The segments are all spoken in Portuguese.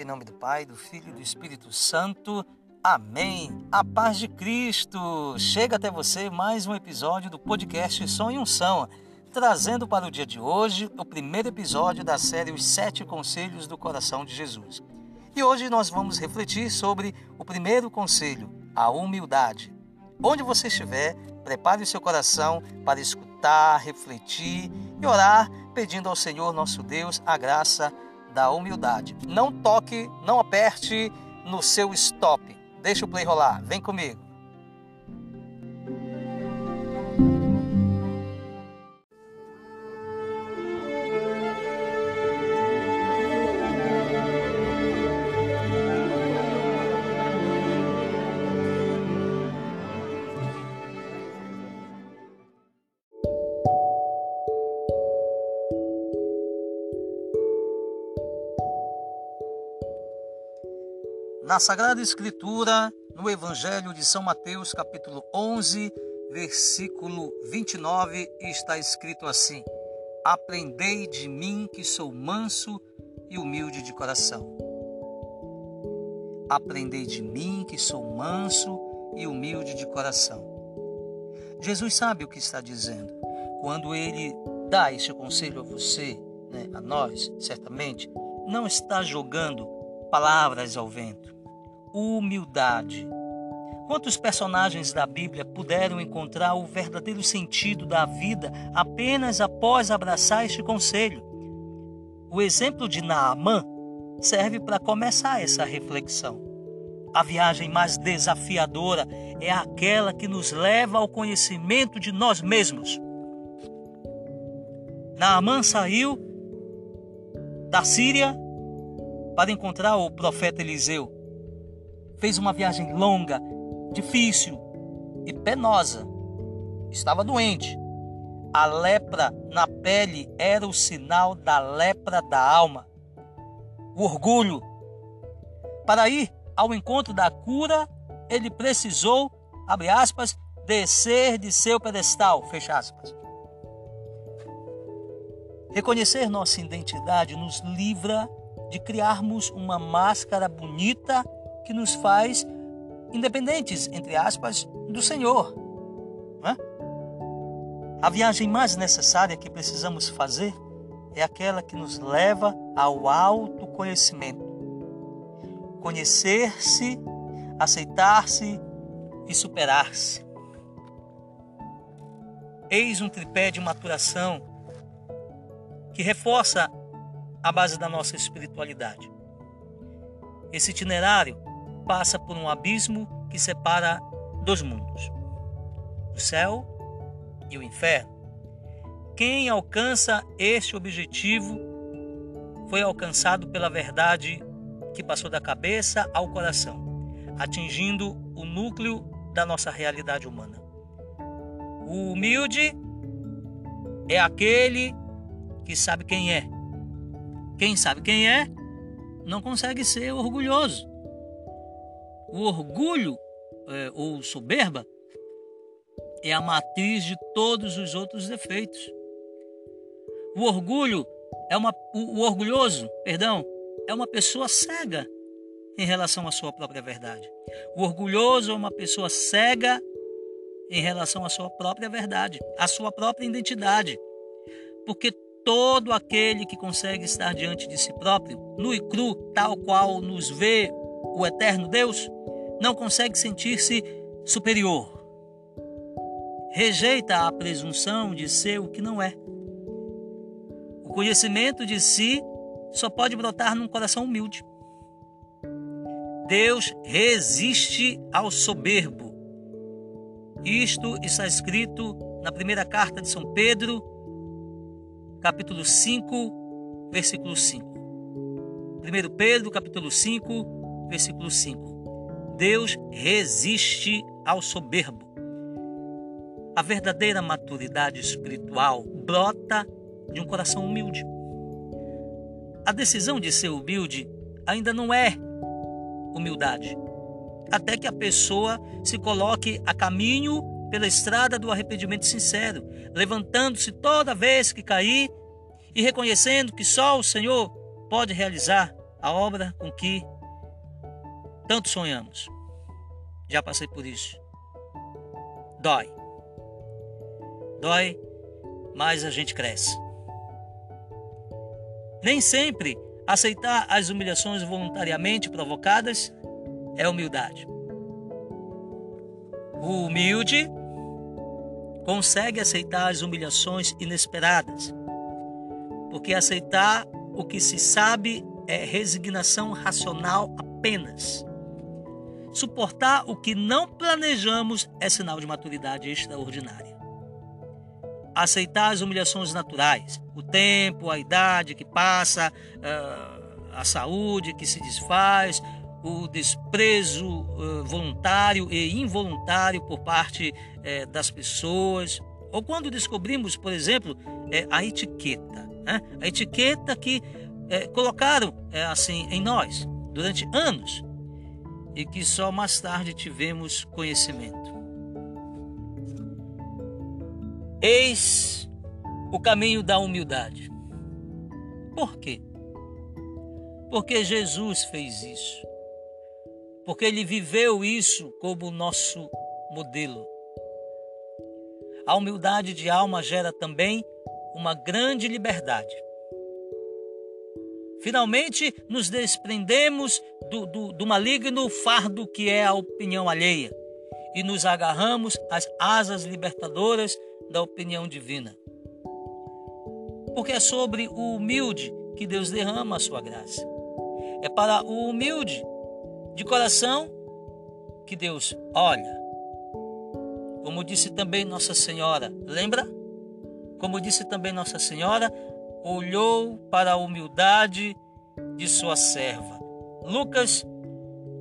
Em nome do Pai, do Filho e do Espírito Santo. Amém. A paz de Cristo. Chega até você mais um episódio do podcast Som e Unção, trazendo para o dia de hoje o primeiro episódio da série Os Sete Conselhos do Coração de Jesus. E hoje nós vamos refletir sobre o primeiro conselho, a humildade. Onde você estiver, prepare o seu coração para escutar, refletir e orar, pedindo ao Senhor nosso Deus a graça da humildade. Não toque, não aperte no seu stop. Deixa o play rolar. Vem comigo. Na Sagrada Escritura, no Evangelho de São Mateus, capítulo 11, versículo 29, está escrito assim: Aprendei de mim que sou manso e humilde de coração. Aprendei de mim que sou manso e humilde de coração. Jesus sabe o que está dizendo. Quando ele dá este conselho a você, né, a nós, certamente, não está jogando palavras ao vento humildade. Quantos personagens da Bíblia puderam encontrar o verdadeiro sentido da vida apenas após abraçar este conselho? O exemplo de Naamã serve para começar essa reflexão. A viagem mais desafiadora é aquela que nos leva ao conhecimento de nós mesmos. Naamã saiu da Síria para encontrar o profeta Eliseu fez uma viagem longa, difícil e penosa. Estava doente. A lepra na pele era o sinal da lepra da alma. O orgulho. Para ir ao encontro da cura, ele precisou, abre aspas, descer de seu pedestal, fecha aspas. Reconhecer nossa identidade nos livra de criarmos uma máscara bonita que nos faz independentes, entre aspas, do Senhor. É? A viagem mais necessária que precisamos fazer é aquela que nos leva ao autoconhecimento. Conhecer-se, aceitar-se e superar-se. Eis um tripé de maturação que reforça a base da nossa espiritualidade. Esse itinerário passa por um abismo que separa dois mundos, o céu e o inferno. Quem alcança este objetivo foi alcançado pela verdade que passou da cabeça ao coração, atingindo o núcleo da nossa realidade humana. O humilde é aquele que sabe quem é. Quem sabe quem é não consegue ser orgulhoso. O orgulho é, ou soberba é a matriz de todos os outros defeitos. O orgulho é uma o, o orgulhoso, perdão, é uma pessoa cega em relação à sua própria verdade. O orgulhoso é uma pessoa cega em relação à sua própria verdade, à sua própria identidade. Porque todo aquele que consegue estar diante de si próprio, nu e cru, tal qual nos vê o eterno Deus, não consegue sentir-se superior. Rejeita a presunção de ser o que não é. O conhecimento de si só pode brotar num coração humilde. Deus resiste ao soberbo. Isto está escrito na primeira carta de São Pedro, capítulo 5, versículo 5. 1 Pedro, capítulo 5, versículo 5. Deus resiste ao soberbo. A verdadeira maturidade espiritual brota de um coração humilde. A decisão de ser humilde ainda não é humildade, até que a pessoa se coloque a caminho pela estrada do arrependimento sincero, levantando-se toda vez que cair e reconhecendo que só o Senhor pode realizar a obra com que tanto sonhamos. Já passei por isso. Dói. Dói, mas a gente cresce. Nem sempre aceitar as humilhações voluntariamente provocadas é humildade. O humilde consegue aceitar as humilhações inesperadas, porque aceitar o que se sabe é resignação racional apenas. Suportar o que não planejamos é sinal de maturidade extraordinária. Aceitar as humilhações naturais, o tempo, a idade que passa, ah, a saúde que se desfaz, o desprezo ah, voluntário e involuntário por parte eh, das pessoas, ou quando descobrimos, por exemplo, eh, a etiqueta, né? a etiqueta que eh, colocaram assim em nós durante anos e que só mais tarde tivemos conhecimento. Eis o caminho da humildade. Por quê? Porque Jesus fez isso. Porque ele viveu isso como nosso modelo. A humildade de alma gera também uma grande liberdade. Finalmente nos desprendemos do, do, do maligno fardo que é a opinião alheia e nos agarramos às asas libertadoras da opinião divina. Porque é sobre o humilde que Deus derrama a sua graça. É para o humilde de coração que Deus olha. Como disse também Nossa Senhora, lembra? Como disse também Nossa Senhora, olhou para a humildade de sua serva. Lucas,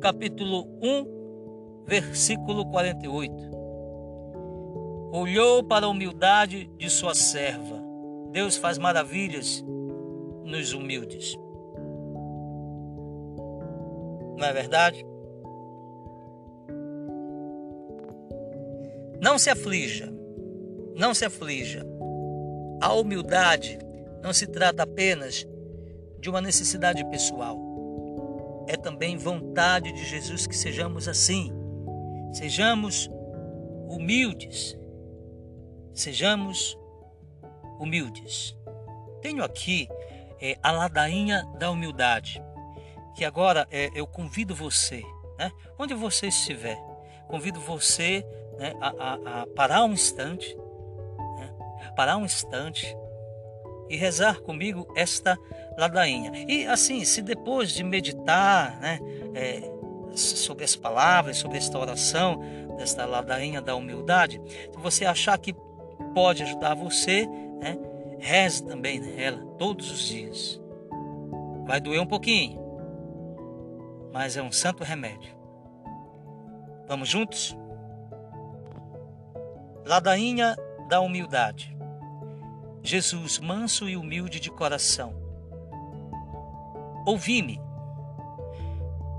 capítulo 1, versículo 48. Olhou para a humildade de sua serva. Deus faz maravilhas nos humildes. Não é verdade? Não se aflija, não se aflija. A humildade não se trata apenas de uma necessidade pessoal. É também vontade de Jesus que sejamos assim. Sejamos humildes. Sejamos humildes. Tenho aqui é, a ladainha da humildade, que agora é, eu convido você, né, onde você estiver, convido você né, a, a, a parar um instante, né, parar um instante e rezar comigo esta ladainha. E assim, se depois de meditar né, é, sobre as palavras, sobre esta oração, desta ladainha da humildade, se você achar que pode ajudar você, né, reze também nela todos os dias. Vai doer um pouquinho, mas é um santo remédio. Vamos juntos? Ladainha da humildade. Jesus, manso e humilde de coração, ouvi-me.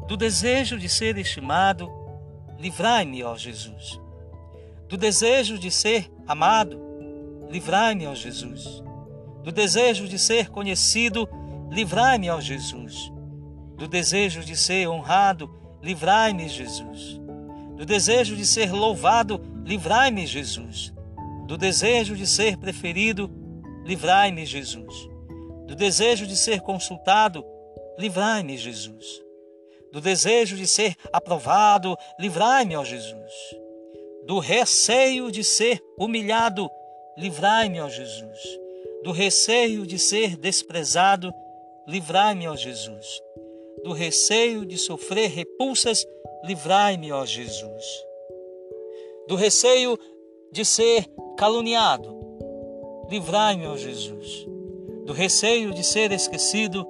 Do desejo de ser estimado, livrai-me, ó Jesus. Do desejo de ser amado, livrai-me, ó Jesus. Do desejo de ser conhecido, livrai-me, ó Jesus. Do desejo de ser honrado, livrai-me, Jesus. Do desejo de ser louvado, livrai-me, Jesus. Do desejo de ser preferido, livrai-me, Jesus. Do desejo de ser consultado, livrai-me, Jesus. Do desejo de ser aprovado, livrai-me, ó Jesus. Do receio de ser humilhado, livrai-me, ó Jesus. Do receio de ser desprezado, livrai-me, ó Jesus. Do receio de sofrer repulsas, livrai-me, ó Jesus. Do receio de ser caluniado, livrai-me, ó Jesus. Do receio de ser esquecido,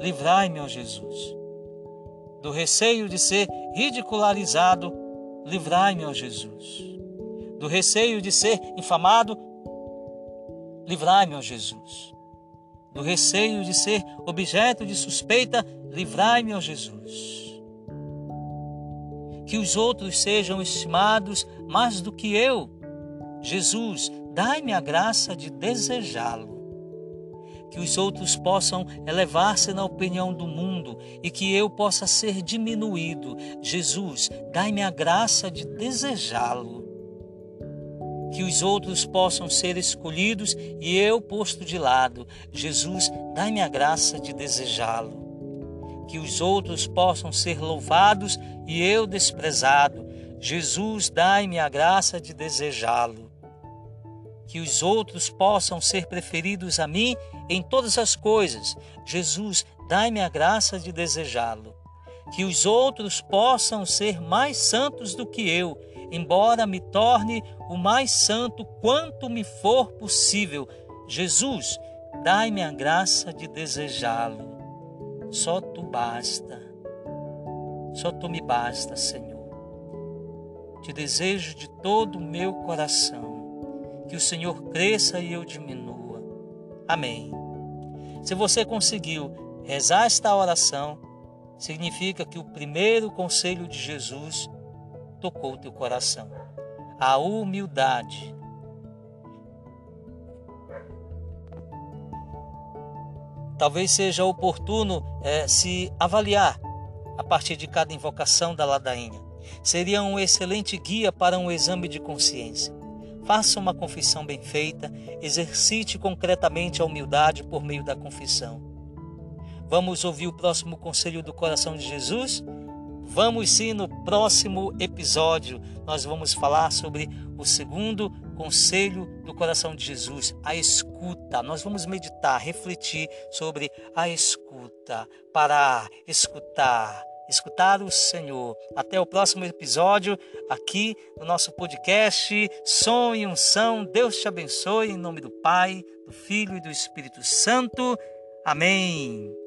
livrai-me, ó Jesus. Do receio de ser ridicularizado, livrai-me, ó Jesus. Do receio de ser infamado, livrai-me, ó Jesus. Do receio de ser objeto de suspeita, livrai-me, ó Jesus. Que os outros sejam estimados mais do que eu. Jesus, dai-me a graça de desejá-lo que os outros possam elevar-se na opinião do mundo e que eu possa ser diminuído. Jesus, dai-me a graça de desejá-lo. Que os outros possam ser escolhidos e eu posto de lado. Jesus, dai-me a graça de desejá-lo. Que os outros possam ser louvados e eu desprezado. Jesus, dai-me a graça de desejá-lo que os outros possam ser preferidos a mim em todas as coisas. Jesus, dai-me a graça de desejá-lo. Que os outros possam ser mais santos do que eu, embora me torne o mais santo quanto me for possível. Jesus, dai-me a graça de desejá-lo. Só tu basta. Só tu me basta, Senhor. Te desejo de todo o meu coração que o Senhor cresça e eu diminua. Amém. Se você conseguiu rezar esta oração, significa que o primeiro conselho de Jesus tocou o teu coração. A humildade. Talvez seja oportuno é, se avaliar a partir de cada invocação da ladainha. Seria um excelente guia para um exame de consciência. Faça uma confissão bem feita, exercite concretamente a humildade por meio da confissão. Vamos ouvir o próximo conselho do coração de Jesus? Vamos sim, no próximo episódio nós vamos falar sobre o segundo conselho do coração de Jesus, a escuta. Nós vamos meditar, refletir sobre a escuta, parar, escutar escutar o Senhor. Até o próximo episódio aqui no nosso podcast Som e Unção. Deus te abençoe em nome do Pai, do Filho e do Espírito Santo. Amém.